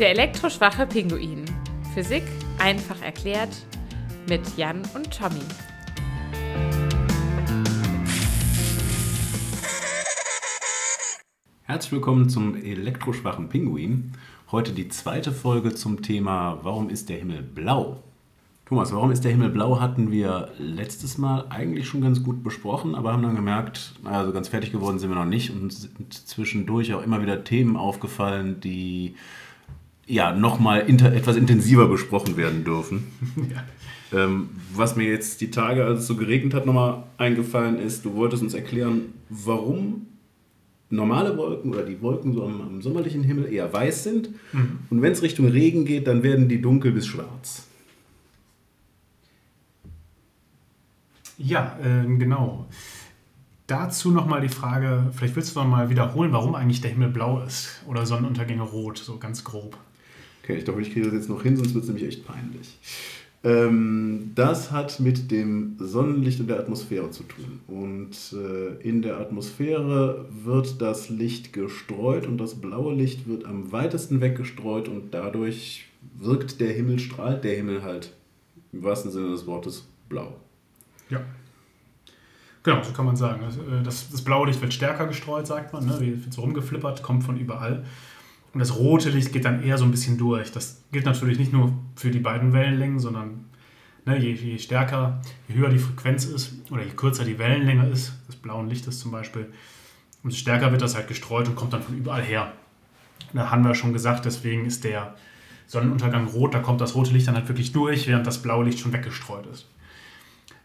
Der elektroschwache Pinguin. Physik einfach erklärt mit Jan und Tommy. Herzlich willkommen zum elektroschwachen Pinguin. Heute die zweite Folge zum Thema Warum ist der Himmel blau? Thomas, warum ist der Himmel blau, hatten wir letztes Mal eigentlich schon ganz gut besprochen, aber haben dann gemerkt, also ganz fertig geworden sind wir noch nicht und sind zwischendurch auch immer wieder Themen aufgefallen, die ja nochmal etwas intensiver besprochen werden dürfen. Ja. Ähm, was mir jetzt die Tage, als es so geregnet hat, nochmal eingefallen ist, du wolltest uns erklären, warum normale Wolken oder die Wolken so am, am sommerlichen Himmel eher weiß sind mhm. und wenn es Richtung Regen geht, dann werden die dunkel bis schwarz. Ja, äh, genau. Dazu nochmal die Frage, vielleicht willst du noch mal wiederholen, warum eigentlich der Himmel blau ist oder Sonnenuntergänge rot, so ganz grob. Okay, ich glaube, ich kriege das jetzt noch hin, sonst wird es nämlich echt peinlich. Ähm, das hat mit dem Sonnenlicht und der Atmosphäre zu tun. Und äh, in der Atmosphäre wird das Licht gestreut und das blaue Licht wird am weitesten weggestreut und dadurch wirkt der Himmel, strahlt der Himmel halt im wahrsten Sinne des Wortes blau. Ja. Genau, so kann man sagen. Also, äh, das, das blaue Licht wird stärker gestreut, sagt man. Ne? Wird so rumgeflippert, kommt von überall. Und das rote Licht geht dann eher so ein bisschen durch. Das gilt natürlich nicht nur für die beiden Wellenlängen, sondern ne, je, je, stärker, je höher die Frequenz ist oder je kürzer die Wellenlänge ist, des blauen Lichtes zum Beispiel, umso stärker wird das halt gestreut und kommt dann von überall her. Da haben wir schon gesagt, deswegen ist der Sonnenuntergang rot, da kommt das rote Licht dann halt wirklich durch, während das blaue Licht schon weggestreut ist.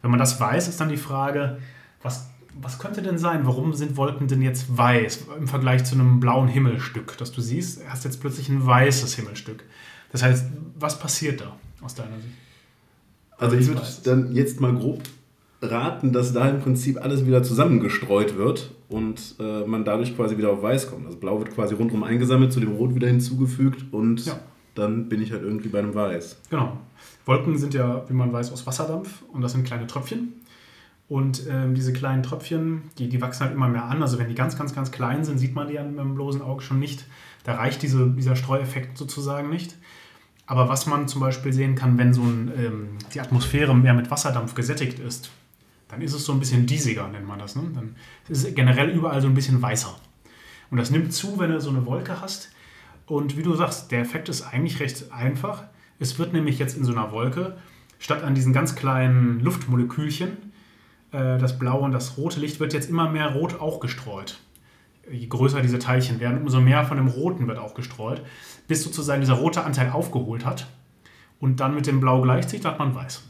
Wenn man das weiß, ist dann die Frage, was, was könnte denn sein? Warum sind Wolken denn jetzt weiß im Vergleich zu einem blauen Himmelstück, das du siehst? Du hast jetzt plötzlich ein weißes Himmelstück. Das heißt, was passiert da aus deiner Sicht? Also ich würde dann jetzt mal grob raten, dass da im Prinzip alles wieder zusammengestreut wird und äh, man dadurch quasi wieder auf weiß kommt. Also blau wird quasi rundherum eingesammelt, zu dem rot wieder hinzugefügt und ja. dann bin ich halt irgendwie bei einem weiß. Genau. Wolken sind ja, wie man weiß, aus Wasserdampf und das sind kleine Tröpfchen. Und ähm, diese kleinen Tröpfchen, die, die wachsen halt immer mehr an. Also wenn die ganz, ganz, ganz klein sind, sieht man die mit dem bloßen Auge schon nicht. Da reicht diese, dieser Streueffekt sozusagen nicht. Aber was man zum Beispiel sehen kann, wenn so ein, ähm, die Atmosphäre mehr mit Wasserdampf gesättigt ist, dann ist es so ein bisschen diesiger, nennt man das. Ne? Dann ist es generell überall so ein bisschen weißer. Und das nimmt zu, wenn du so eine Wolke hast. Und wie du sagst, der Effekt ist eigentlich recht einfach. Es wird nämlich jetzt in so einer Wolke, statt an diesen ganz kleinen Luftmolekülchen, äh, das blaue und das rote Licht, wird jetzt immer mehr Rot auch gestreut. Je größer diese Teilchen werden, umso mehr von dem Roten wird auch gestreut, bis sozusagen dieser rote Anteil aufgeholt hat. Und dann mit dem Blau gleichzieht, hat man weiß.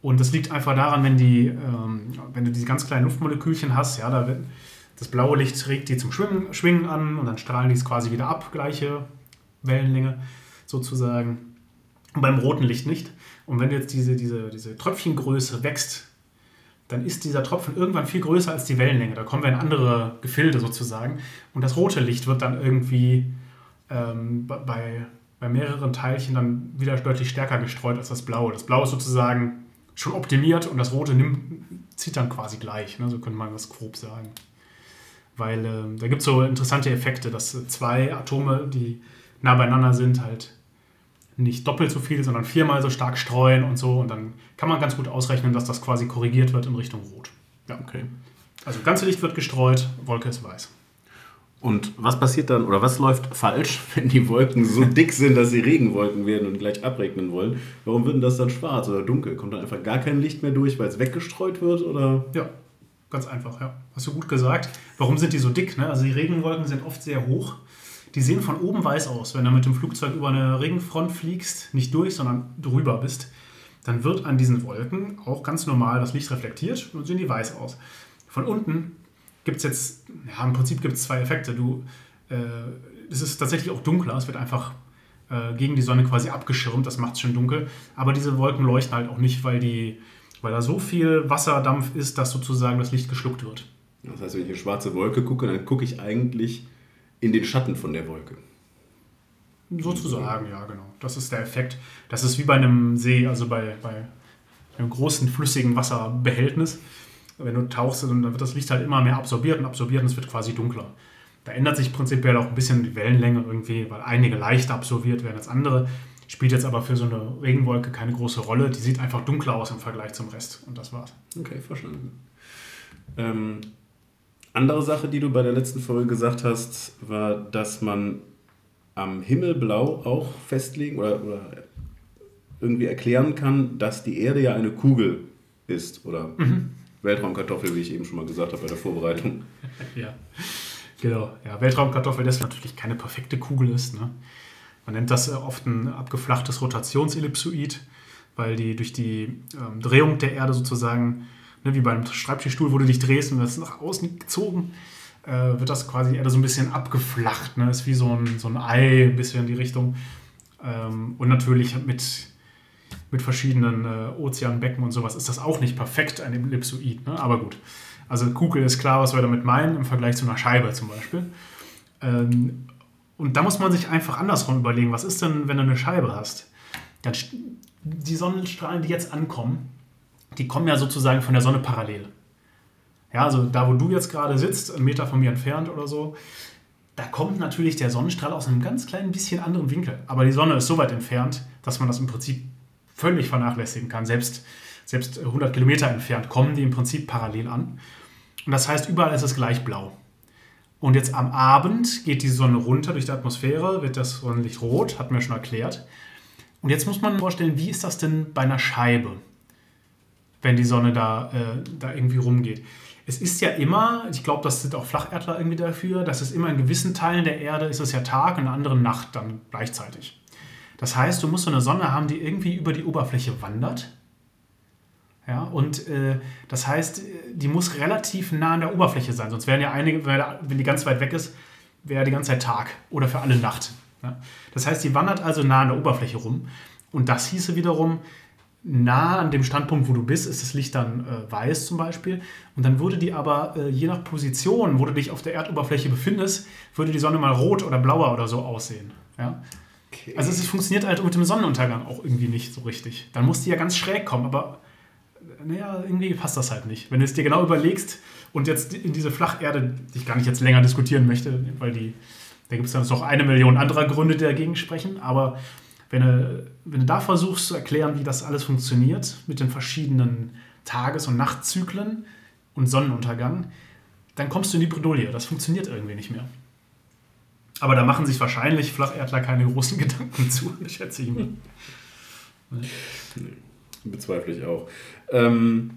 Und das liegt einfach daran, wenn, die, ähm, wenn du diese ganz kleinen Luftmolekülchen hast, ja, da wird, das blaue Licht regt die zum Schwingen, Schwingen an und dann strahlen die es quasi wieder ab, gleiche Wellenlänge sozusagen. Und beim roten Licht nicht. Und wenn jetzt diese, diese, diese Tröpfchengröße wächst, dann ist dieser Tropfen irgendwann viel größer als die Wellenlänge. Da kommen wir in andere Gefilde sozusagen. Und das rote Licht wird dann irgendwie ähm, bei, bei mehreren Teilchen dann wieder deutlich stärker gestreut als das blaue. Das blaue ist sozusagen schon optimiert und das rote nimmt, zieht dann quasi gleich. Ne? So könnte man das grob sagen. Weil äh, da gibt es so interessante Effekte, dass zwei Atome, die nah beieinander sind, halt nicht doppelt so viel, sondern viermal so stark streuen und so. Und dann kann man ganz gut ausrechnen, dass das quasi korrigiert wird in Richtung Rot. Ja, okay. Also ganze Licht wird gestreut, Wolke ist weiß. Und was passiert dann oder was läuft falsch, wenn die Wolken so dick sind, dass sie Regenwolken werden und gleich abregnen wollen? Warum wird denn das dann schwarz oder dunkel? Kommt dann einfach gar kein Licht mehr durch, weil es weggestreut wird? Oder? Ja, ganz einfach, ja. Hast du gut gesagt. Warum sind die so dick? Ne? Also die Regenwolken sind oft sehr hoch die sehen von oben weiß aus. Wenn du mit dem Flugzeug über eine Regenfront fliegst, nicht durch, sondern drüber bist, dann wird an diesen Wolken auch ganz normal das Licht reflektiert und sehen die weiß aus. Von unten gibt es jetzt, ja, im Prinzip gibt es zwei Effekte. Du, äh, es ist tatsächlich auch dunkler, es wird einfach äh, gegen die Sonne quasi abgeschirmt, das macht es schon dunkel. Aber diese Wolken leuchten halt auch nicht, weil, die, weil da so viel Wasserdampf ist, dass sozusagen das Licht geschluckt wird. Das heißt, wenn ich eine schwarze Wolke gucke, dann gucke ich eigentlich in den Schatten von der Wolke. Sozusagen, ja, genau. Das ist der Effekt. Das ist wie bei einem See, also bei, bei einem großen flüssigen Wasserbehältnis. Wenn du tauchst, dann wird das Licht halt immer mehr absorbiert und absorbiert und es wird quasi dunkler. Da ändert sich prinzipiell auch ein bisschen die Wellenlänge irgendwie, weil einige leichter absorbiert werden als andere. Spielt jetzt aber für so eine Regenwolke keine große Rolle. Die sieht einfach dunkler aus im Vergleich zum Rest. Und das war's. Okay, verstanden. Ähm, andere Sache, die du bei der letzten Folge gesagt hast, war, dass man am Himmelblau auch festlegen oder, oder irgendwie erklären kann, dass die Erde ja eine Kugel ist oder mhm. Weltraumkartoffel, wie ich eben schon mal gesagt habe bei der Vorbereitung. ja, genau. Ja, Weltraumkartoffel, das natürlich keine perfekte Kugel ist. Ne? Man nennt das oft ein abgeflachtes Rotationsellipsoid, weil die durch die ähm, Drehung der Erde sozusagen, ne, wie beim Schreibtischstuhl, wo du dich drehst und das nach außen gezogen, äh, wird das quasi Erde so ein bisschen abgeflacht. Ne? Ist wie so ein, so ein Ei, ein bisschen in die Richtung. Ähm, und natürlich mit mit verschiedenen äh, Ozeanbecken und sowas ist das auch nicht perfekt, ein Ellipsoid. Ne? Aber gut. Also Kugel ist klar, was wir damit meinen, im Vergleich zu einer Scheibe zum Beispiel. Ähm, und da muss man sich einfach andersrum überlegen, was ist denn, wenn du eine Scheibe hast? Dann die Sonnenstrahlen, die jetzt ankommen, die kommen ja sozusagen von der Sonne parallel. Ja, also da, wo du jetzt gerade sitzt, einen Meter von mir entfernt oder so, da kommt natürlich der Sonnenstrahl aus einem ganz kleinen bisschen anderen Winkel. Aber die Sonne ist so weit entfernt, dass man das im Prinzip völlig vernachlässigen kann. Selbst, selbst 100 Kilometer entfernt kommen die im Prinzip parallel an. Und das heißt, überall ist es gleich blau. Und jetzt am Abend geht die Sonne runter durch die Atmosphäre, wird das Sonnenlicht rot, hat mir schon erklärt. Und jetzt muss man vorstellen, wie ist das denn bei einer Scheibe, wenn die Sonne da, äh, da irgendwie rumgeht? Es ist ja immer, ich glaube, das sind auch Flacherdler irgendwie dafür, dass es immer in gewissen Teilen der Erde ist es ja Tag und in anderen Nacht dann gleichzeitig. Das heißt, du musst so eine Sonne haben, die irgendwie über die Oberfläche wandert. Ja, und äh, das heißt, die muss relativ nah an der Oberfläche sein. Sonst wären ja einige, wenn die ganz weit weg ist, wäre die ganze Zeit Tag oder für alle Nacht. Ja? Das heißt, die wandert also nah an der Oberfläche rum. Und das hieße wiederum, nah an dem Standpunkt, wo du bist, ist das Licht dann äh, weiß zum Beispiel. Und dann würde die aber, äh, je nach Position, wo du dich auf der Erdoberfläche befindest, würde die Sonne mal rot oder blauer oder so aussehen. Ja? Okay. Also es funktioniert halt mit dem Sonnenuntergang auch irgendwie nicht so richtig. Dann muss die ja ganz schräg kommen, aber naja, irgendwie passt das halt nicht. Wenn du es dir genau überlegst und jetzt in diese Flacherde, die ich gar nicht jetzt länger diskutieren möchte, weil die, da gibt es dann noch eine Million anderer Gründe, die dagegen sprechen, aber wenn du, wenn du da versuchst zu erklären, wie das alles funktioniert mit den verschiedenen Tages- und Nachtzyklen und Sonnenuntergang, dann kommst du in die Bredouille. Das funktioniert irgendwie nicht mehr. Aber da machen sich wahrscheinlich Flacherdler keine großen Gedanken zu, schätze ich mal. Bezweifle ich auch. Ähm,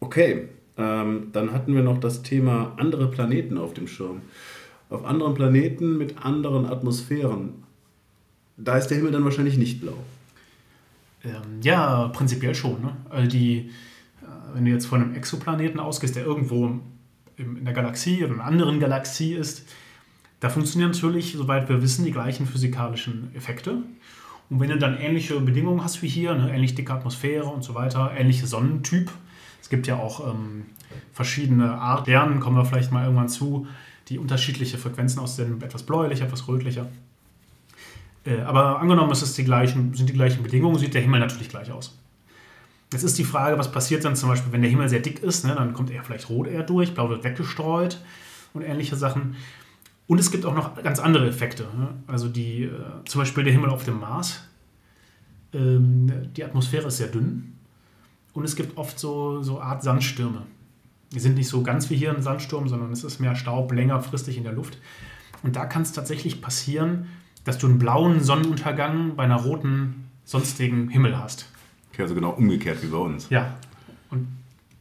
okay, ähm, dann hatten wir noch das Thema andere Planeten auf dem Schirm. Auf anderen Planeten mit anderen Atmosphären, da ist der Himmel dann wahrscheinlich nicht blau. Ähm, ja, prinzipiell schon. Ne? Also die, äh, wenn du jetzt von einem Exoplaneten ausgehst, der irgendwo in der Galaxie oder einer anderen Galaxie ist, da funktionieren natürlich, soweit wir wissen, die gleichen physikalischen Effekte. Und wenn du dann ähnliche Bedingungen hast wie hier, eine ähnlich dicke Atmosphäre und so weiter, ähnliche Sonnentyp, es gibt ja auch ähm, verschiedene Arten, kommen wir vielleicht mal irgendwann zu, die unterschiedliche Frequenzen aussenden, etwas bläulicher, etwas rötlicher. Äh, aber angenommen, es ist die gleichen, sind die gleichen Bedingungen, sieht der Himmel natürlich gleich aus. Jetzt ist die Frage, was passiert dann zum Beispiel, wenn der Himmel sehr dick ist, ne, dann kommt er vielleicht rot eher durch, blau wird weggestreut und ähnliche Sachen. Und es gibt auch noch ganz andere Effekte. Ne? Also die, äh, zum Beispiel der Himmel auf dem Mars. Ähm, die Atmosphäre ist sehr dünn. Und es gibt oft so, so Art Sandstürme. Die sind nicht so ganz wie hier ein Sandsturm, sondern es ist mehr Staub längerfristig in der Luft. Und da kann es tatsächlich passieren, dass du einen blauen Sonnenuntergang bei einer roten sonstigen Himmel hast. Okay, also genau umgekehrt wie bei uns. Ja. Und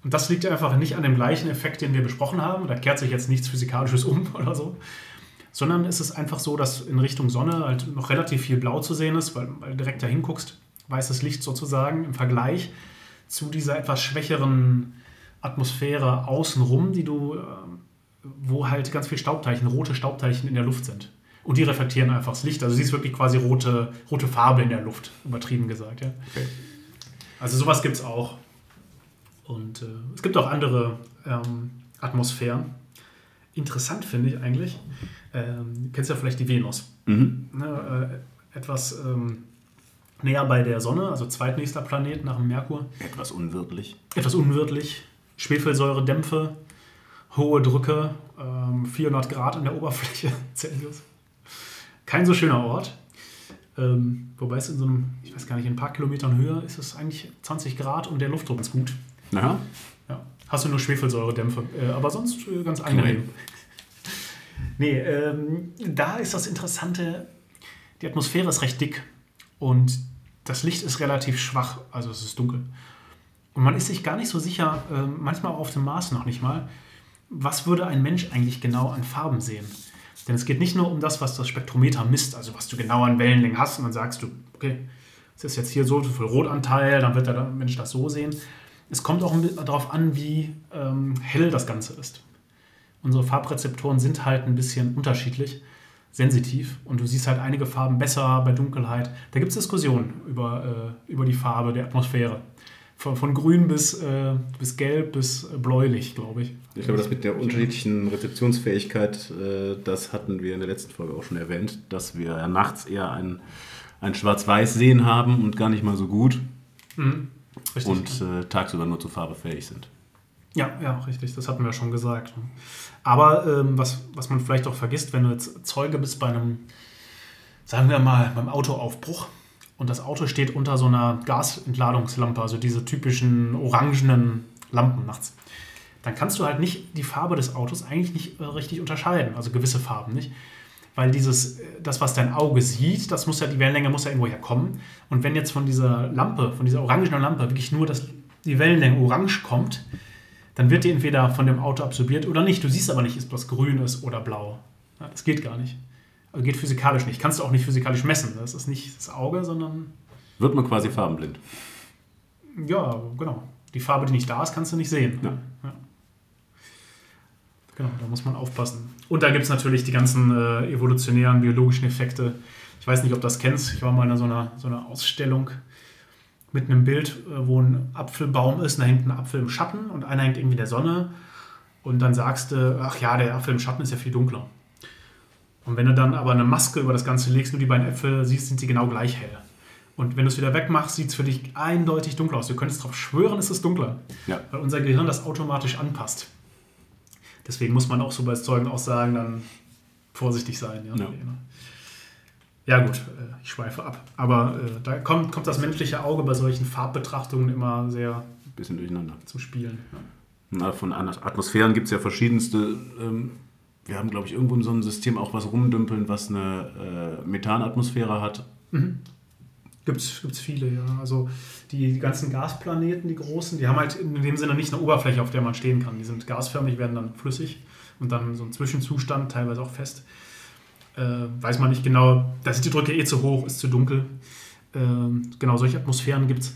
und das liegt einfach nicht an dem gleichen Effekt, den wir besprochen haben. Da kehrt sich jetzt nichts Physikalisches um oder so, sondern es ist einfach so, dass in Richtung Sonne halt noch relativ viel Blau zu sehen ist, weil, weil du direkt da hinguckst, weißes Licht sozusagen im Vergleich zu dieser etwas schwächeren Atmosphäre außenrum, die du, äh, wo halt ganz viel Staubteilchen, rote Staubteilchen in der Luft sind. Und die reflektieren einfach das Licht. Also du siehst wirklich quasi rote, rote Farbe in der Luft, übertrieben gesagt. Ja. Okay. Also sowas gibt es auch. Und äh, es gibt auch andere ähm, Atmosphären. Interessant finde ich eigentlich, ähm, kennst ja vielleicht die Venus. Mhm. Ne, äh, etwas ähm, näher bei der Sonne, also zweitnächster Planet nach dem Merkur. Etwas unwirtlich. Etwas unwirtlich. Schwefelsäuredämpfe. hohe Drücke, ähm, 400 Grad an der Oberfläche Celsius. Kein so schöner Ort. Ähm, wobei es in so einem, ich weiß gar nicht, in ein paar Kilometern Höhe ist es eigentlich 20 Grad und der Luftdruck ist gut. Naja, Ja. Hast du nur Schwefelsäuredämpfe, äh, aber sonst äh, ganz angenehm. Nee, ähm, da ist das Interessante, die Atmosphäre ist recht dick und das Licht ist relativ schwach, also es ist dunkel. Und man ist sich gar nicht so sicher, ähm, manchmal auch auf dem Mars noch nicht mal, was würde ein Mensch eigentlich genau an Farben sehen. Denn es geht nicht nur um das, was das Spektrometer misst, also was du genau an Wellenlängen hast und dann sagst du, okay, es ist jetzt hier so viel Rotanteil, dann wird der Mensch das so sehen. Es kommt auch darauf an, wie ähm, hell das Ganze ist. Unsere Farbrezeptoren sind halt ein bisschen unterschiedlich, sensitiv und du siehst halt einige Farben besser bei Dunkelheit. Da gibt es Diskussionen über, äh, über die Farbe der Atmosphäre. Von, von grün bis, äh, bis gelb bis bläulich, glaube ich. ich glaube, das mit der unterschiedlichen Rezeptionsfähigkeit, äh, das hatten wir in der letzten Folge auch schon erwähnt, dass wir ja nachts eher ein, ein Schwarz-Weiß-Sehen haben und gar nicht mal so gut Mhm. Richtig. und äh, tagsüber nur zur Farbe fähig sind. Ja, ja, richtig, das hatten wir schon gesagt. Aber ähm, was, was man vielleicht auch vergisst, wenn du jetzt Zeuge bist bei einem, sagen wir mal, beim Autoaufbruch und das Auto steht unter so einer Gasentladungslampe, also diese typischen orangenen Lampen nachts, dann kannst du halt nicht die Farbe des Autos eigentlich nicht äh, richtig unterscheiden, also gewisse Farben nicht. Weil dieses, äh, das, was dein Auge sieht, das muss ja, die Wellenlänge muss ja irgendwo herkommen. Und wenn jetzt von dieser Lampe, von dieser orangenen Lampe wirklich nur das, die Wellenlänge orange kommt, dann wird die entweder von dem Auto absorbiert oder nicht. Du siehst aber nicht, ob das grün ist oder blau. Das geht gar nicht. Geht physikalisch nicht. Kannst du auch nicht physikalisch messen. Das ist nicht das Auge, sondern Wird man quasi farbenblind. ja, genau. Die Farbe, die nicht da ist, kannst du nicht sehen. Ja. Genau, da muss man aufpassen. Und da gibt es natürlich die ganzen äh, evolutionären, biologischen Effekte. Ich weiß nicht, ob du das kennst. Ich war mal in so einer, so einer Ausstellung mit einem Bild, äh, wo ein Apfelbaum ist, und da hängt ein Apfel im Schatten und einer hängt irgendwie in der Sonne. Und dann sagst du, ach ja, der Apfel im Schatten ist ja viel dunkler. Und wenn du dann aber eine Maske über das Ganze legst, nur die beiden Äpfel siehst, sind sie genau gleich hell. Und wenn du es wieder wegmachst, sieht es für dich eindeutig dunkler aus. Du könntest darauf schwören, es ist dunkler. Ja. Weil unser Gehirn das automatisch anpasst. Deswegen muss man auch so bei Zeugenaussagen dann vorsichtig sein. Ja, Ja. ja gut, äh, ich schweife ab. Aber äh, da kommt, kommt das menschliche Auge bei solchen Farbbetrachtungen immer sehr Bisschen durcheinander. zum Spielen. Ja. Na, von Atmosphären gibt es ja verschiedenste. Ähm, wir haben, glaube ich, irgendwo in so einem System auch was rumdümpeln, was eine äh, Methanatmosphäre hat. Gibt es viele, ja. Also die, ganzen Gasplaneten, die großen, die haben halt in dem Sinne nicht eine Oberfläche, auf der man stehen kann. Die sind gasförmig, werden dann flüssig und dann so ein Zwischenzustand, teilweise auch fest. Äh, weiß man nicht genau, da sind die Drücke eh zu hoch, ist zu dunkel. Ähm, genau, solche Atmosphären gibt es.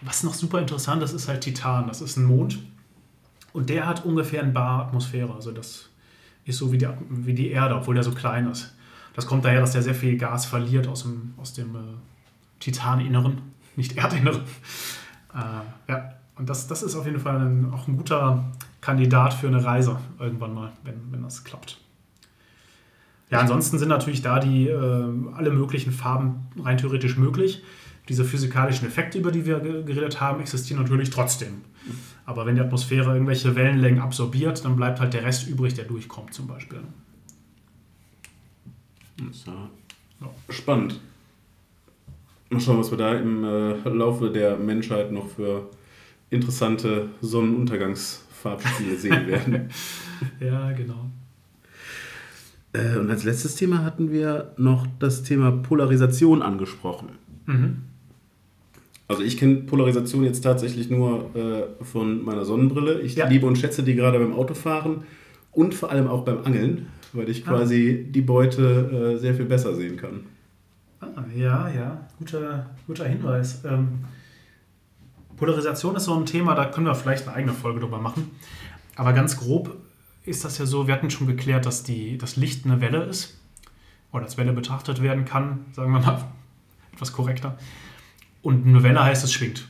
Was noch super interessant ist, ist halt Titan. Das ist ein Mond und der hat ungefähr ein Bar Atmosphäre. Also das ist so wie die, wie die Erde, obwohl der so klein ist. Das kommt daher, dass der sehr viel Gas verliert aus dem, aus dem äh, Titaninneren, nicht Erdinneren. Äh, ja, und das, das ist auf jeden Fall ein, auch ein guter Kandidat für eine Reise irgendwann mal, wenn, wenn das klappt. Ja, ansonsten sind natürlich da die äh, alle möglichen Farben rein theoretisch möglich. Diese physikalischen Effekte, über die wir ge- geredet haben, existieren natürlich trotzdem. Aber wenn die Atmosphäre irgendwelche Wellenlängen absorbiert, dann bleibt halt der Rest übrig, der durchkommt zum Beispiel. Ist ja Ja. spannend. Mal schauen, was wir da im äh, Laufe der Menschheit noch für interessante Sonnenuntergangsfarbspiele sehen werden. Ja, genau. Äh, und als letztes Thema hatten wir noch das Thema Polarisation angesprochen. Mhm. Also ich kenne Polarisation jetzt tatsächlich nur äh, von meiner Sonnenbrille. Ich Ja. liebe und schätze die gerade beim Autofahren und vor allem auch beim Angeln, weil ich Ah. quasi die Beute äh, sehr viel besser sehen kann. Ah, ja, ja, guter, guter Hinweis. Ähm, Polarisation ist so ein Thema, da können wir vielleicht eine eigene Folge drüber machen. Aber ganz grob ist das ja so, wir hatten schon geklärt, dass die, das Licht eine Welle ist oder als Welle betrachtet werden kann, sagen wir mal etwas korrekter. Und eine Welle heißt, es schwingt.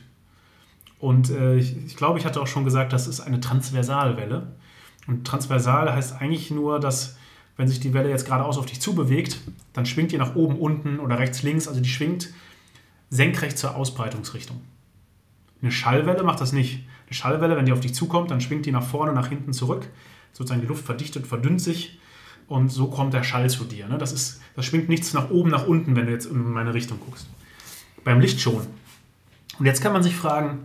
Und äh, ich, ich glaube, ich hatte auch schon gesagt, das ist eine Transversalwelle. Und transversal heißt eigentlich nur, dass wenn sich die Welle jetzt geradeaus auf dich zubewegt, dann schwingt die nach oben, unten oder rechts, links. Also die schwingt senkrecht zur Ausbreitungsrichtung. Eine Schallwelle macht das nicht. Eine Schallwelle, wenn die auf dich zukommt, dann schwingt die nach vorne, nach hinten zurück. sozusagen die Luft verdichtet, verdünnt sich und so kommt der Schall zu dir. Ne? Das, ist, das schwingt nichts nach oben, nach unten, wenn du jetzt in meine Richtung guckst. Beim Licht schon. Und jetzt kann man sich fragen,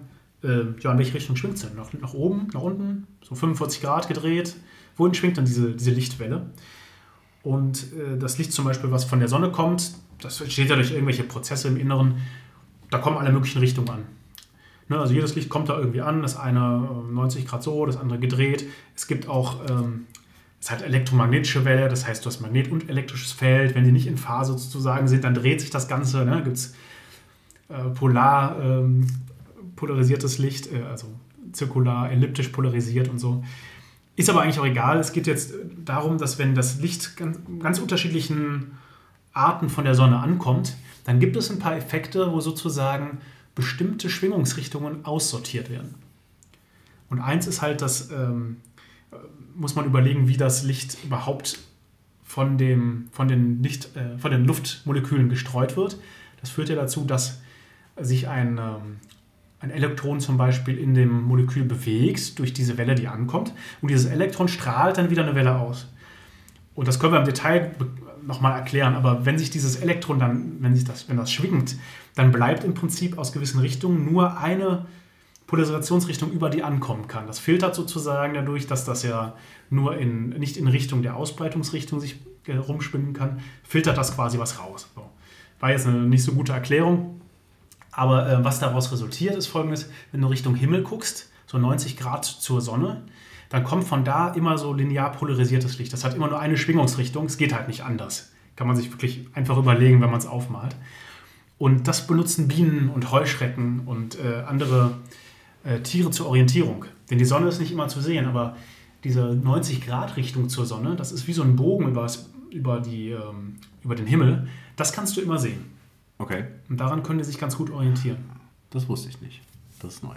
äh, ja, in welche Richtung schwingt es denn? Nach, nach oben, nach unten, so 45 Grad gedreht. Wohin schwingt dann diese, diese Lichtwelle? Und äh, das Licht zum Beispiel, was von der Sonne kommt, das entsteht ja durch irgendwelche Prozesse im Inneren, da kommen alle möglichen Richtungen an. Ne, also jedes Licht kommt da irgendwie an, das eine 90 Grad so, das andere gedreht. Es gibt auch, ähm, es hat elektromagnetische Welle, das heißt, du hast Magnet- und elektrisches Feld. Wenn die nicht in Phase sozusagen sind, dann dreht sich das Ganze. Ne? Gibt es äh, polar ähm, polarisiertes Licht, äh, also zirkular, elliptisch polarisiert und so. Ist aber eigentlich auch egal. Es geht jetzt darum, dass wenn das Licht ganz, ganz unterschiedlichen Arten von der Sonne ankommt, dann gibt es ein paar Effekte, wo sozusagen bestimmte Schwingungsrichtungen aussortiert werden. Und eins ist halt, dass ähm, muss man überlegen, wie das Licht überhaupt von, dem, von, den Licht, äh, von den Luftmolekülen gestreut wird. Das führt ja dazu, dass sich ein, ähm, ein Elektron zum Beispiel in dem Molekül bewegt durch diese Welle, die ankommt. Und dieses Elektron strahlt dann wieder eine Welle aus. Und das können wir im Detail nochmal erklären, aber wenn sich dieses Elektron dann, wenn sich das, wenn das schwingt, dann bleibt im Prinzip aus gewissen Richtungen nur eine Polarisationsrichtung, über die ankommen kann. Das filtert sozusagen dadurch, dass das ja nur in, nicht in Richtung der Ausbreitungsrichtung sich äh, rumspinnen kann, filtert das quasi was raus. War jetzt eine nicht so gute Erklärung, aber äh, was daraus resultiert, ist folgendes: Wenn du Richtung Himmel guckst, so 90 Grad zur Sonne, dann kommt von da immer so linear polarisiertes Licht. Das hat immer nur eine Schwingungsrichtung, es geht halt nicht anders. Kann man sich wirklich einfach überlegen, wenn man es aufmalt. Und das benutzen Bienen und Heuschrecken und äh, andere äh, Tiere zur Orientierung. Denn die Sonne ist nicht immer zu sehen, aber diese 90-Grad-Richtung zur Sonne, das ist wie so ein Bogen über, über, die, ähm, über den Himmel, das kannst du immer sehen. Okay. Und daran können die sich ganz gut orientieren. Das wusste ich nicht. Das ist neu.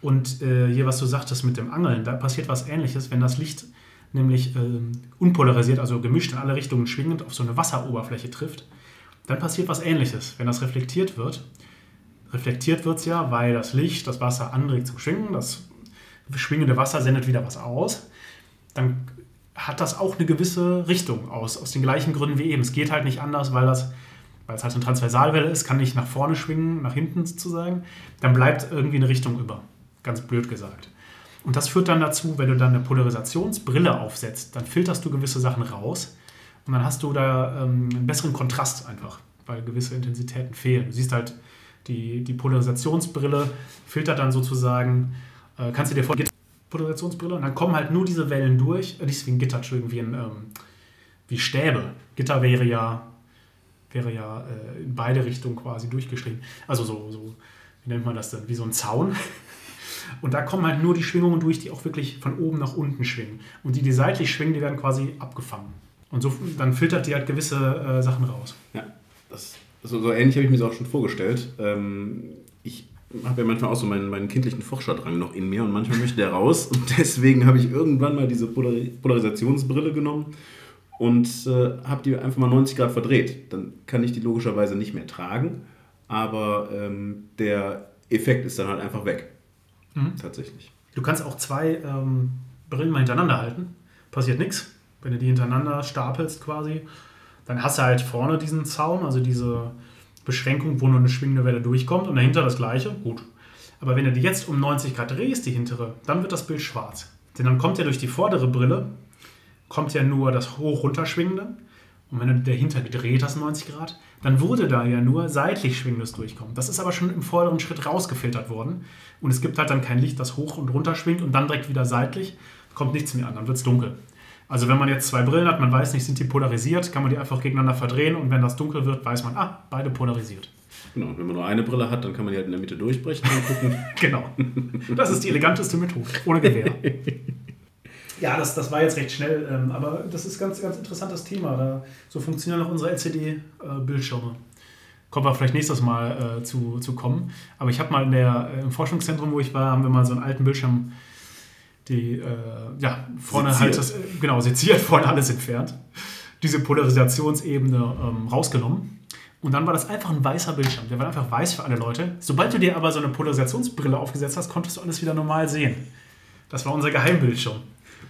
Und äh, hier, was du sagtest mit dem Angeln, da passiert was ähnliches, wenn das Licht nämlich äh, unpolarisiert, also gemischt in alle Richtungen schwingend auf so eine Wasseroberfläche trifft, dann passiert was ähnliches. Wenn das reflektiert wird, reflektiert wird es ja, weil das Licht das Wasser anregt zum Schwingen, das schwingende Wasser sendet wieder was aus, dann hat das auch eine gewisse Richtung aus, aus den gleichen Gründen wie eben. Es geht halt nicht anders, weil das weil es halt eine Transversalwelle ist, kann nicht nach vorne schwingen, nach hinten sozusagen, dann bleibt irgendwie eine Richtung über. Ganz blöd gesagt. Und das führt dann dazu, wenn du dann eine Polarisationsbrille aufsetzt, dann filterst du gewisse Sachen raus und dann hast du da ähm, einen besseren Kontrast einfach, weil gewisse Intensitäten fehlen. Du siehst halt, die, die Polarisationsbrille filtert dann sozusagen, äh, kannst du dir vorstellen, Polarisationsbrille und dann kommen halt nur diese Wellen durch, äh, nicht wie ein Gitter, Entschuldigung, wie, ein, ähm, wie Stäbe. Gitter wäre ja, wäre ja äh, in beide Richtungen quasi durchgeschrieben. Also so, so, wie nennt man das denn, wie so ein Zaun. Und da kommen halt nur die Schwingungen durch, die auch wirklich von oben nach unten schwingen. Und die, die seitlich schwingen, die werden quasi abgefangen. Und so, dann filtert die halt gewisse äh, Sachen raus. Ja, das, so, so ähnlich habe ich mir das auch schon vorgestellt. Ähm, ich habe ja manchmal auch so meinen, meinen kindlichen Forscherdrang noch in mir und manchmal möchte der raus. Und deswegen habe ich irgendwann mal diese Polarisationsbrille genommen und äh, habe die einfach mal 90 Grad verdreht. Dann kann ich die logischerweise nicht mehr tragen, aber ähm, der Effekt ist dann halt einfach weg. Mhm. Tatsächlich. Du kannst auch zwei ähm, Brillen mal hintereinander halten. Passiert nichts. Wenn du die hintereinander stapelst quasi, dann hast du halt vorne diesen Zaun, also diese Beschränkung, wo nur eine schwingende Welle durchkommt und dahinter das gleiche. Gut. Aber wenn du die jetzt um 90 Grad drehst, die hintere, dann wird das Bild schwarz. Denn dann kommt ja durch die vordere Brille, kommt ja nur das hoch-runterschwingende. Und wenn du dahinter gedreht hast, 90 Grad, dann wurde da ja nur seitlich schwingendes durchkommen. Das ist aber schon im vorderen Schritt rausgefiltert worden. Und es gibt halt dann kein Licht, das hoch und runter schwingt und dann direkt wieder seitlich. Kommt nichts mehr an, dann wird es dunkel. Also wenn man jetzt zwei Brillen hat, man weiß nicht, sind die polarisiert, kann man die einfach gegeneinander verdrehen und wenn das dunkel wird, weiß man, ah, beide polarisiert. Genau, wenn man nur eine Brille hat, dann kann man die halt in der Mitte durchbrechen und gucken. genau. Das ist die eleganteste Methode, ohne Gewehr. Ja, das, das war jetzt recht schnell, ähm, aber das ist ein ganz, ganz interessantes Thema. Da, so funktionieren auch unsere LCD-Bildschirme. Kommen wir vielleicht nächstes Mal äh, zu, zu kommen. Aber ich habe mal in der, äh, im Forschungszentrum, wo ich war, haben wir mal so einen alten Bildschirm, die äh, ja, vorne seziert. halt das, äh, genau, seziert, vorne alles entfernt. Diese Polarisationsebene ähm, rausgenommen. Und dann war das einfach ein weißer Bildschirm. Der war einfach weiß für alle Leute. Sobald du dir aber so eine Polarisationsbrille aufgesetzt hast, konntest du alles wieder normal sehen. Das war unser Geheimbildschirm.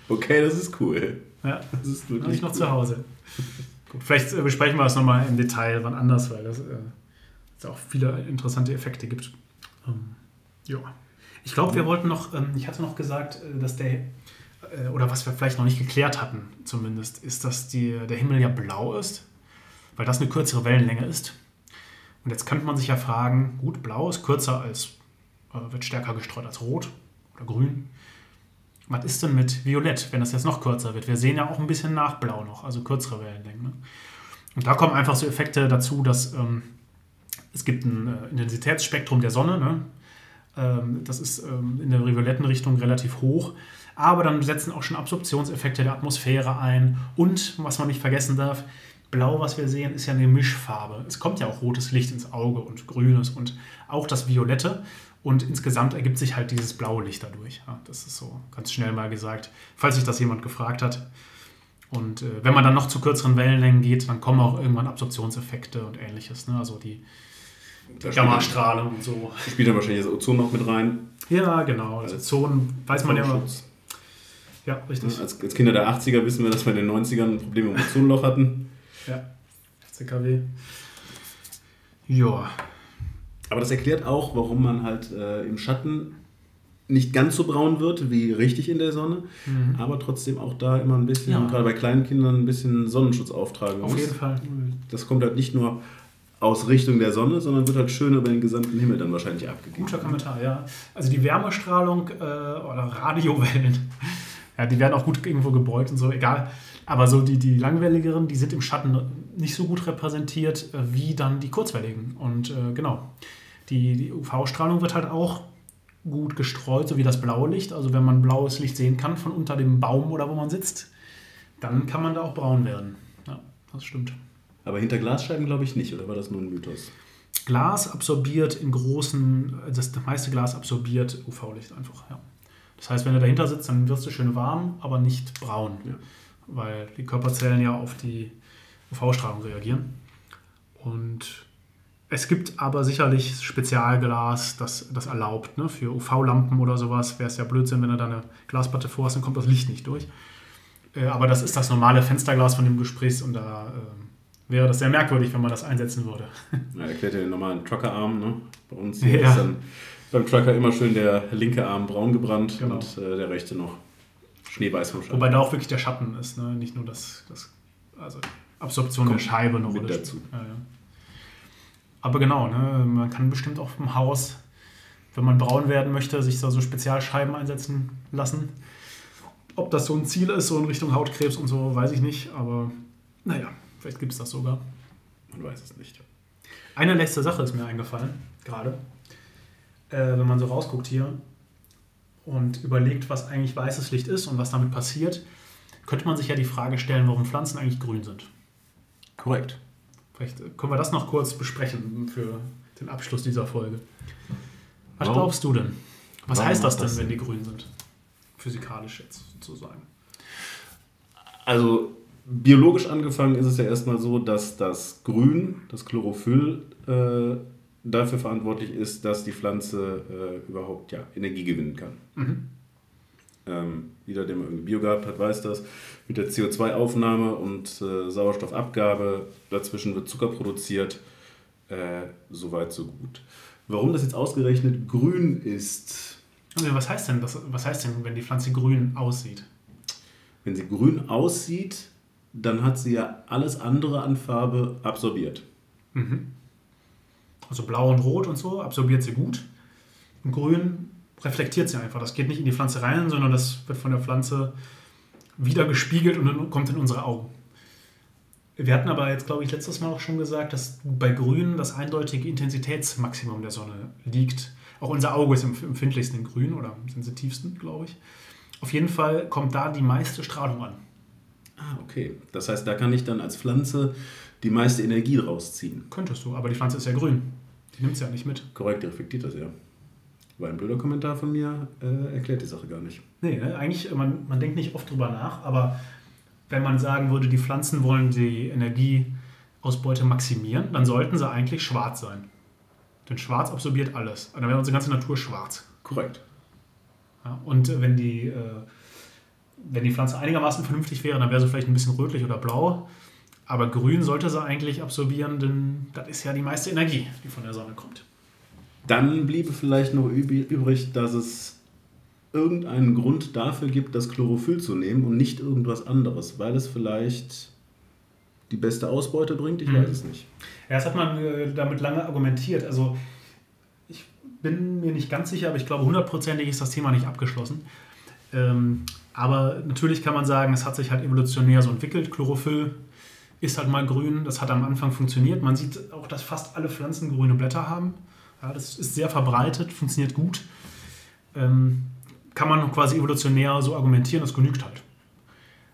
Okay, das ist cool. Ja, Das ist habe wirklich ich noch cool. zu Hause. Gut, vielleicht äh, besprechen wir das nochmal im Detail wann anders, weil das, äh, es auch viele interessante Effekte gibt. Ähm, ja. Ich glaube, wir wollten noch, ähm, ich hatte noch gesagt, äh, dass der, äh, oder was wir vielleicht noch nicht geklärt hatten zumindest, ist, dass die, der Himmel ja blau ist, weil das eine kürzere Wellenlänge ist. Und jetzt könnte man sich ja fragen, gut, blau ist kürzer als, äh, wird stärker gestreut als rot oder grün. Was ist denn mit Violett, wenn das jetzt noch kürzer wird? Wir sehen ja auch ein bisschen nach Blau noch, also kürzere Wellenlängen. Ne? Und da kommen einfach so Effekte dazu, dass ähm, es gibt ein äh, Intensitätsspektrum der Sonne. Ne? Ähm, das ist ähm, in der violetten Richtung relativ hoch. Aber dann setzen auch schon Absorptionseffekte der Atmosphäre ein. Und, was man nicht vergessen darf, Blau, was wir sehen, ist ja eine Mischfarbe. Es kommt ja auch rotes Licht ins Auge und grünes und auch das Violette. Und insgesamt ergibt sich halt dieses blaue Licht dadurch. Ja, das ist so ganz schnell mal gesagt, falls sich das jemand gefragt hat. Und äh, wenn man dann noch zu kürzeren Wellenlängen geht, dann kommen auch irgendwann Absorptionseffekte und ähnliches. Ne? Also die spielt, Gammastrahlung und so. spielt dann wahrscheinlich das Ozon noch mit rein. Ja, genau. Also Zonen weiß man ja immer. Ja, richtig. Als, als Kinder der 80er wissen wir, dass wir in den 90ern ein Problem mit dem Ozonloch hatten. Ja, CKW. Ja, Aber das erklärt auch, warum man halt äh, im Schatten nicht ganz so braun wird wie richtig in der Sonne, aber trotzdem auch da immer ein bisschen, Mhm. Ja. gerade bei kleinen Kindern, ein bisschen Sonnenschutz auftragen auf muss. jeden Fall. Das kommt halt nicht nur aus Richtung der Sonne, sondern wird halt schön über den gesamten Himmel dann wahrscheinlich abgegeben. Guter Kommentar, ja. Also die Wärmestrahlung äh, oder Radiowellen, ja, die werden auch gut irgendwo gebeugt und so, egal. Aber so die, die langwelligeren, die sind im Schatten nicht so gut repräsentiert äh, wie dann die kurzwelligen. Und äh, genau, die, die UV-Strahlung wird halt auch gut gestreut, so wie das blaue Licht. Also wenn man blaues Licht sehen kann von unter dem Baum oder wo man sitzt, dann kann man da auch braun werden. Ja, das stimmt. Aber hinter Glasscheiben glaube ich nicht, oder war das nur ein Mythos? Glas absorbiert in großen, das meiste Glas absorbiert UV-Licht einfach. Ja. Das heißt, wenn du dahinter sitzt, dann wirst du schön warm, aber nicht braun, Ja. weil die Körperzellen ja auf die UV-Strahlung reagieren. Und es gibt aber sicherlich Spezialglas, das das erlaubt. Ne? Für UV-Lampen oder sowas wäre es ja Blödsinn, wenn du da eine Glasplatte vor hast, dann kommt das Licht nicht durch. Äh, aber das ist das normale Fensterglas von dem Gespräch und da äh, wäre das sehr merkwürdig, wenn man das einsetzen würde. Ja, erklärt ja den normalen Truckerarm. Ne? Bei uns hier Ja. ist dann beim Trucker immer schön der linke Arm braun gebrannt Genau. und äh, der rechte noch schneeweiß vom Schatten. Wobei da auch wirklich der Schatten ist, ne? nicht nur das, das also Absorption Kommt der Scheibe eine mit dazu. Ja, ja. Aber genau, ne? man kann bestimmt auch im Haus, wenn man braun werden möchte, sich da so Spezialscheiben einsetzen lassen. Ob das so ein Ziel ist, so in Richtung Hautkrebs und so, weiß ich nicht. Aber naja, vielleicht gibt es das sogar. Man weiß es nicht. Eine letzte Sache ist mir eingefallen, gerade. Äh, wenn man so rausguckt hier und überlegt, was eigentlich weißes Licht ist und was damit passiert, könnte man sich ja die Frage stellen, warum Pflanzen eigentlich grün sind. Korrekt. Vielleicht äh, können wir das noch kurz besprechen für den Abschluss dieser Folge. Was Warum- glaubst du denn? Was warum heißt das denn, das wenn die grün sind? Physikalisch jetzt sozusagen. Also biologisch angefangen ist es ja erstmal so, dass das Grün, das Chlorophyll, äh, dafür verantwortlich ist, dass die Pflanze äh, überhaupt ja, Energie gewinnen kann. Mhm. Ähm, jeder, der mal irgendwie Bio gehabt hat, weiß das. Mit der CO2-Aufnahme und äh, Sauerstoffabgabe, dazwischen wird Zucker produziert. Äh, Soweit, so gut. Warum das jetzt ausgerechnet grün ist, Also, was, heißt denn das, was heißt denn, wenn die Pflanze grün aussieht? wenn sie grün aussieht, dann hat sie ja alles andere an Farbe absorbiert. Also blau und rot und so absorbiert sie gut. Und grün reflektiert sie einfach. Das geht nicht in die Pflanze rein, sondern das wird von der Pflanze wieder gespiegelt und dann kommt in unsere Augen. Wir hatten aber jetzt, glaube ich, letztes Mal auch schon gesagt, dass bei Grün das eindeutige Intensitätsmaximum der Sonne liegt. Auch unser Auge ist am empfindlichsten in Grün oder am sensitivsten, glaube ich. Auf jeden Fall kommt da die meiste Strahlung an. Ah, okay. Das heißt, da kann ich dann als Pflanze die meiste Energie rausziehen. Könntest du, aber die Pflanze ist ja grün. Die nimmt es ja nicht mit. Korrekt, die reflektiert das ja. War ein blöder Kommentar von mir, äh, erklärt die Sache gar nicht. Nee, ne? eigentlich, man, man denkt nicht oft drüber nach, aber wenn man sagen würde, die Pflanzen wollen die Energieausbeute maximieren, dann sollten sie eigentlich schwarz sein. Denn schwarz absorbiert alles. Dann wäre unsere ganze Natur schwarz. Korrekt. Ja? Und äh, wenn die, äh, wenn die Pflanze einigermaßen vernünftig wäre, dann wäre sie vielleicht ein bisschen rötlich oder blau. Aber grün sollte sie eigentlich absorbieren, denn das ist ja die meiste Energie, die von der Sonne kommt. Dann bliebe vielleicht noch übrig, dass es irgendeinen Grund dafür gibt, das Chlorophyll zu nehmen und nicht irgendwas anderes, weil es vielleicht die beste Ausbeute bringt, ich mhm. weiß es nicht. Ja, das hat man äh, damit lange argumentiert. Also ich bin mir nicht ganz sicher, aber ich glaube, hundertprozentig ist das Thema nicht abgeschlossen. Ähm, aber natürlich kann man sagen, es hat sich halt evolutionär so entwickelt. Chlorophyll ist halt mal grün. Das hat am Anfang funktioniert. Man sieht auch, dass fast alle Pflanzen grüne Blätter haben. Ja, das ist sehr verbreitet, funktioniert gut. Ähm, kann man quasi evolutionär so argumentieren, das genügt halt.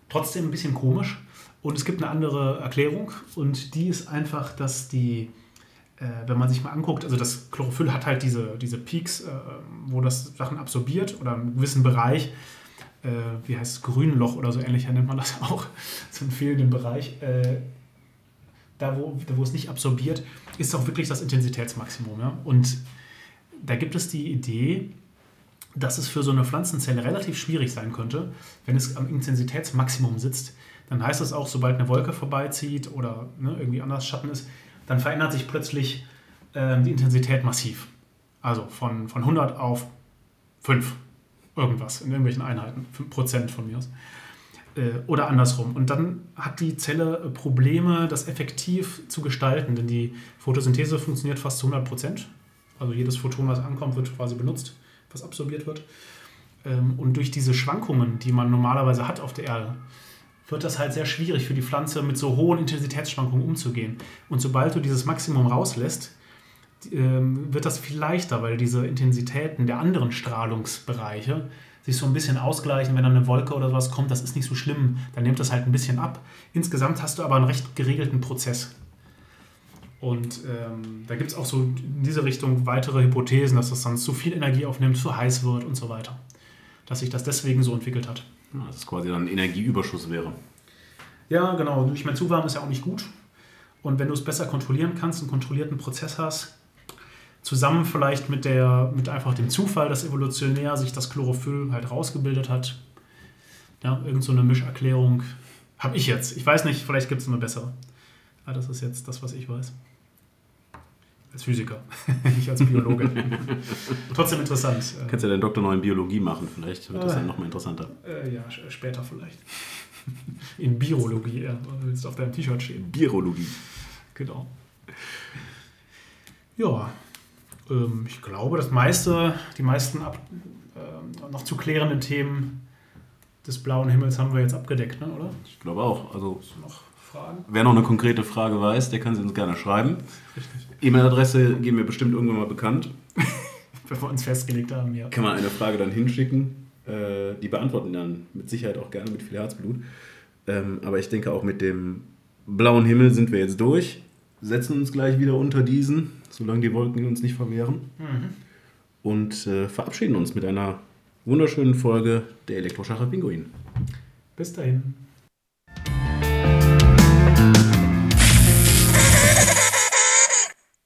Trotzdem ein bisschen komisch. Und es gibt eine andere Erklärung und die ist einfach, dass die, äh, wenn man sich mal anguckt, also das Chlorophyll hat halt diese, diese Peaks, äh, wo das Sachen absorbiert oder einen gewissen Bereich, äh, wie heißt es, Grünloch oder so ähnlich nennt man das auch, so einen fehlenden Bereich. Da, wo, da, wo es nicht absorbiert, ist auch wirklich das Intensitätsmaximum. Ja? Und da gibt es die Idee, dass es für so eine Pflanzenzelle relativ schwierig sein könnte, wenn es am Intensitätsmaximum sitzt, dann heißt das auch, sobald eine Wolke vorbeizieht oder ne, irgendwie anders Schatten ist, dann verändert sich plötzlich äh, die Intensität massiv. Also von, von 100 auf 5 irgendwas in irgendwelchen Einheiten, 5 Prozent von mir aus. Äh, oder andersrum. Und dann hat die Zelle Probleme, das effektiv zu gestalten, denn die Photosynthese funktioniert fast zu 100 Prozent. Also jedes Photon, was ankommt, wird quasi benutzt, was absorbiert wird. Ähm, und durch diese Schwankungen, die man normalerweise hat auf der Erde, wird das halt sehr schwierig für die Pflanze mit so hohen Intensitätsschwankungen umzugehen. Und sobald du dieses Maximum rauslässt, ähm, wird das viel leichter, weil diese Intensitäten der anderen Strahlungsbereiche sich so ein bisschen ausgleichen. Wenn dann eine Wolke oder sowas kommt, das ist nicht so schlimm, dann nimmt das halt ein bisschen ab. Insgesamt hast du aber einen recht geregelten Prozess. Und ähm, da gibt es auch so in diese Richtung weitere Hypothesen, dass das dann zu viel Energie aufnimmt, zu heiß wird und so weiter. Dass sich das deswegen so entwickelt hat. Ja, dass es quasi dann ein Energieüberschuss wäre. Ja, genau. Nicht mehr zu warm ist ja auch nicht gut. Und wenn du es besser kontrollieren kannst, einen kontrollierten Prozess hast, zusammen vielleicht mit, der, mit einfach dem Zufall, dass evolutionär sich das Chlorophyll halt rausgebildet hat, ja, irgend so eine Mischerklärung habe ich jetzt. Ich weiß nicht, vielleicht gibt es eine bessere. Aber das ist jetzt das, was ich weiß. Als Physiker, nicht als Biologe. Trotzdem interessant. Kannst ja deinen Doktor noch in Biologie machen, vielleicht wird das äh, dann nochmal interessanter. Äh, ja, später vielleicht. In Biologie, ja, willst auf deinem T-Shirt stehen. Biologie. Genau. Ja, ähm, ich glaube, das meiste, die meisten ab, äh, noch zu klärenden Themen des blauen Himmels haben wir jetzt abgedeckt, ne, oder? Ich glaube auch. Also noch Fragen? Wer noch eine konkrete Frage weiß, der kann sie uns gerne schreiben. E-Mail-Adresse geben wir bestimmt irgendwann mal bekannt. Wenn wir uns festgelegt haben, ja. Kann man eine Frage dann hinschicken. Äh, die beantworten dann mit Sicherheit auch gerne mit viel Herzblut. Ähm, aber ich denke auch mit dem blauen Himmel sind wir jetzt durch. Setzen uns gleich wieder unter diesen, solange die Wolken uns nicht verwehren. Mhm. Und äh, verabschieden uns mit einer wunderschönen Folge der Elektroschacher Pinguin. Bis dahin.